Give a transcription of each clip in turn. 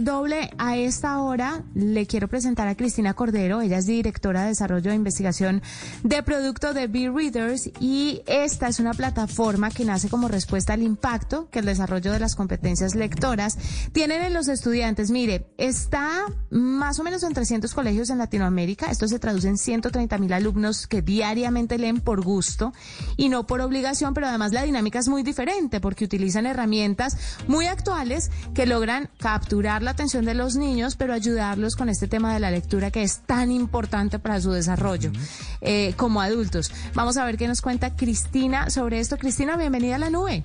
doble a esta hora. Le quiero presentar a Cristina Cordero. Ella es directora de desarrollo de investigación de producto de B-Readers y esta es una plataforma que nace como respuesta al impacto que el desarrollo de las competencias lectoras tienen en los estudiantes. Mire, está más o menos en 300 colegios en Latinoamérica. Esto se traduce en 130 mil alumnos que diariamente leen por gusto y no por obligación, pero además la dinámica es muy diferente porque utilizan herramientas muy actuales que logran capturar la atención de los niños, pero ayudarlos con este tema de la lectura que es tan importante para su desarrollo eh, como adultos. Vamos a ver qué nos cuenta Cristina sobre esto. Cristina, bienvenida a la nube.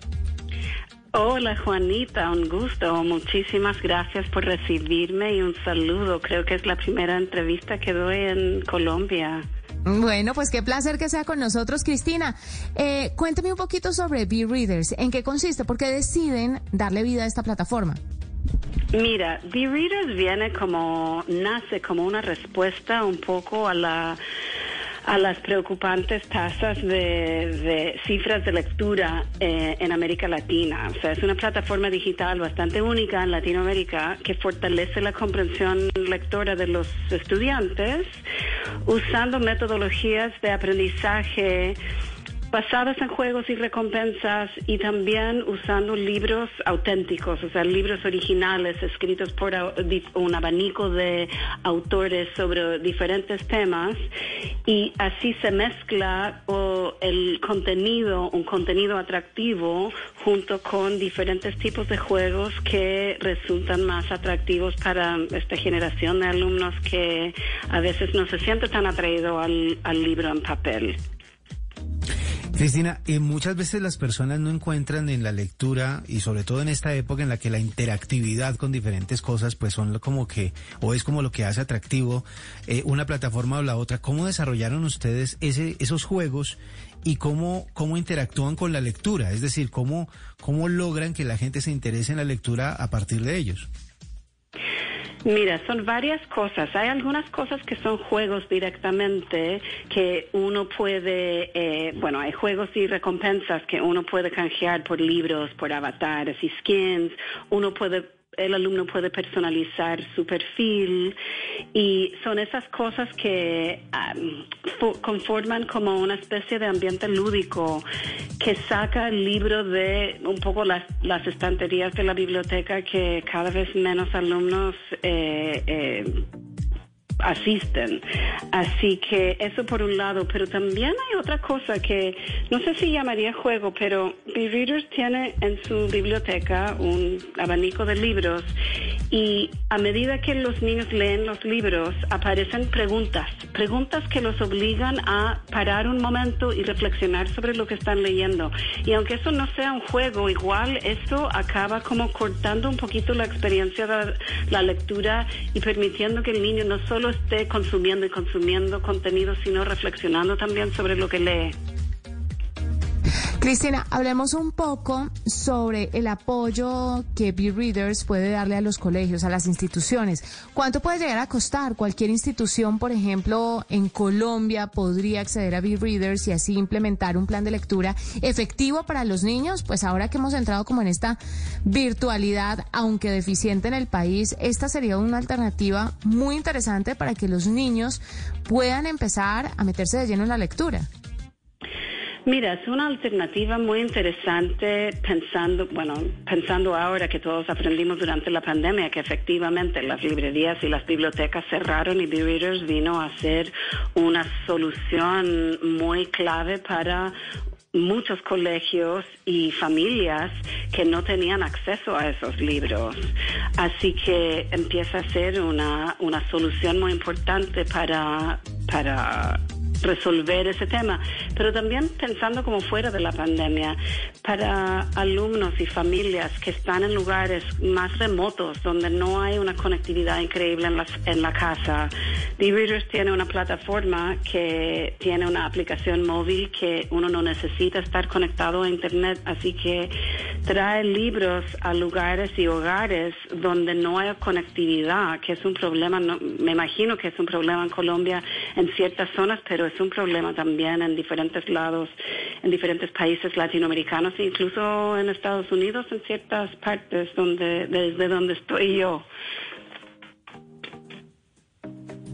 Hola Juanita, un gusto. Muchísimas gracias por recibirme y un saludo. Creo que es la primera entrevista que doy en Colombia. Bueno, pues qué placer que sea con nosotros, Cristina. Eh, cuénteme un poquito sobre B-Readers. ¿En qué consiste? ¿Por qué deciden darle vida a esta plataforma? Mira, B-Readers viene como, nace como una respuesta un poco a la a las preocupantes tasas de, cifras de lectura eh, en América Latina. O sea, es una plataforma digital bastante única en Latinoamérica que fortalece la comprensión lectora de los estudiantes usando metodologías de aprendizaje basadas en juegos y recompensas y también usando libros auténticos, o sea, libros originales escritos por un abanico de autores sobre diferentes temas y así se mezcla el contenido, un contenido atractivo junto con diferentes tipos de juegos que resultan más atractivos para esta generación de alumnos que a veces no se siente tan atraído al, libro en papel. Cristina, eh, muchas veces las personas no encuentran en la lectura y sobre todo en esta época en la que la interactividad con diferentes cosas pues son como que o es como lo que hace atractivo eh, una plataforma o la otra. ¿Cómo desarrollaron ustedes ese, esos juegos y cómo, cómo interactúan con la lectura? Es decir, cómo, cómo logran que la gente se interese en la lectura a partir de ellos. Mira, son varias cosas. Hay algunas cosas que son juegos directamente que uno puede, eh, bueno, hay juegos y recompensas que uno puede canjear por libros, por avatares y skins. Uno puede el alumno puede personalizar su perfil y son esas cosas que conforman como una especie de ambiente lúdico que saca el libro de un poco las, las estanterías de la biblioteca que cada vez menos alumnos eh, eh, asisten. Así que eso por un lado, pero también hay otra cosa que no sé si llamaría juego, pero B-Readers tiene en su biblioteca un abanico de libros y a medida que los niños leen los libros aparecen preguntas, preguntas que los obligan a parar un momento y reflexionar sobre lo que están leyendo. Y aunque eso no sea un juego, igual eso acaba como cortando un poquito la experiencia de la lectura y permitiendo que el niño no solo esté consumiendo y consumiendo contenido, sino reflexionando también sobre lo que lee. Cristina, hablemos un poco sobre el apoyo que B-Readers puede darle a los colegios, a las instituciones. ¿Cuánto puede llegar a costar? Cualquier institución, por ejemplo, en Colombia podría acceder a B-Readers y así implementar un plan de lectura efectivo para los niños. Pues ahora que hemos entrado como en esta virtualidad, aunque deficiente en el país, esta sería una alternativa muy interesante para que los niños puedan empezar a meterse de lleno en la lectura. Mira, es una alternativa muy interesante pensando, bueno, pensando ahora que todos aprendimos durante la pandemia que efectivamente las librerías y las bibliotecas cerraron y B-Readers vino a ser una solución muy clave para muchos colegios y familias que no tenían acceso a esos libros. Así que empieza a ser una, una solución muy importante para, para resolver ese tema, pero también pensando como fuera de la pandemia, para alumnos y familias que están en lugares más remotos donde no hay una conectividad increíble en la, en la casa. D-Readers tiene una plataforma que tiene una aplicación móvil que uno no necesita estar conectado a Internet, así que trae libros a lugares y hogares donde no hay conectividad, que es un problema, no, me imagino que es un problema en Colombia en ciertas zonas, pero es un problema también en diferentes lados, en diferentes países latinoamericanos, e incluso en Estados Unidos, en ciertas partes donde, desde donde estoy yo.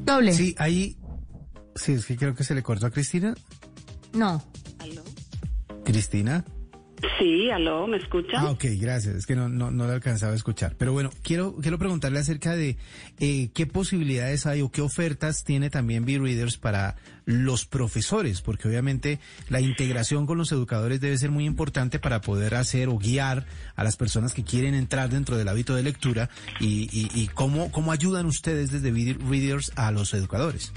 Doble. Sí, ahí, sí, es que creo que se le cortó a Cristina. No. Cristina. Sí, aló, ¿me escucha? Ah, ok, gracias. Es que no, no, no le alcanzaba a escuchar. Pero bueno, quiero, quiero preguntarle acerca de eh, qué posibilidades hay o qué ofertas tiene también B-Readers para los profesores, porque obviamente la integración con los educadores debe ser muy importante para poder hacer o guiar a las personas que quieren entrar dentro del hábito de lectura y, y, y cómo, cómo ayudan ustedes desde B-Readers a los educadores.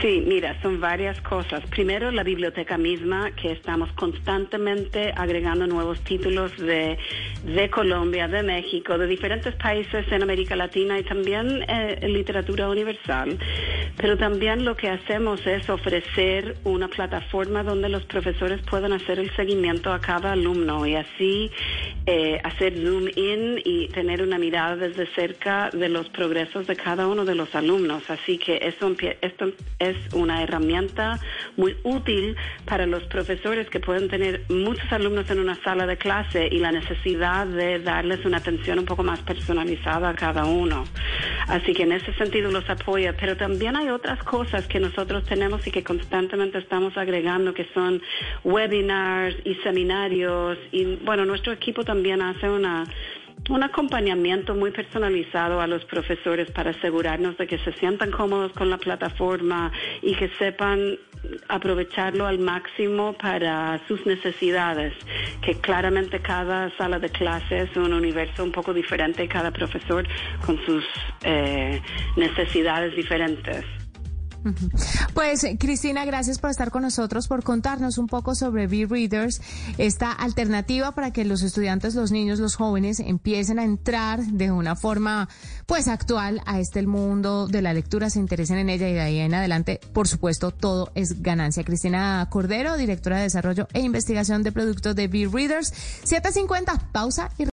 Sí, mira, son varias cosas. Primero, la biblioteca misma, que estamos constantemente agregando nuevos títulos de, de Colombia, de México, de diferentes países en América Latina y también eh, literatura universal. Pero también lo que hacemos es ofrecer una plataforma donde los profesores puedan hacer el seguimiento a cada alumno y así eh, hacer zoom in y tener una mirada desde cerca de los progresos de cada uno de los alumnos. Así que eso, esto es una herramienta muy útil para los profesores que pueden tener muchos alumnos en una sala de clase y la necesidad de darles una atención un poco más personalizada a cada uno. Así que en ese sentido los apoya, pero también hay otras cosas que nosotros tenemos y que constantemente estamos agregando, que son webinars y seminarios. Y bueno, nuestro equipo también hace una un acompañamiento muy personalizado a los profesores para asegurarnos de que se sientan cómodos con la plataforma y que sepan aprovecharlo al máximo para sus necesidades, que claramente cada sala de clase es un universo un poco diferente, cada profesor con sus eh, necesidades diferentes. Pues Cristina, gracias por estar con nosotros, por contarnos un poco sobre B-Readers, esta alternativa para que los estudiantes, los niños, los jóvenes empiecen a entrar de una forma pues actual a este mundo de la lectura, se interesen en ella y de ahí en adelante, por supuesto, todo es ganancia. Cristina Cordero, directora de Desarrollo e Investigación de Productos de B-Readers, 750, pausa y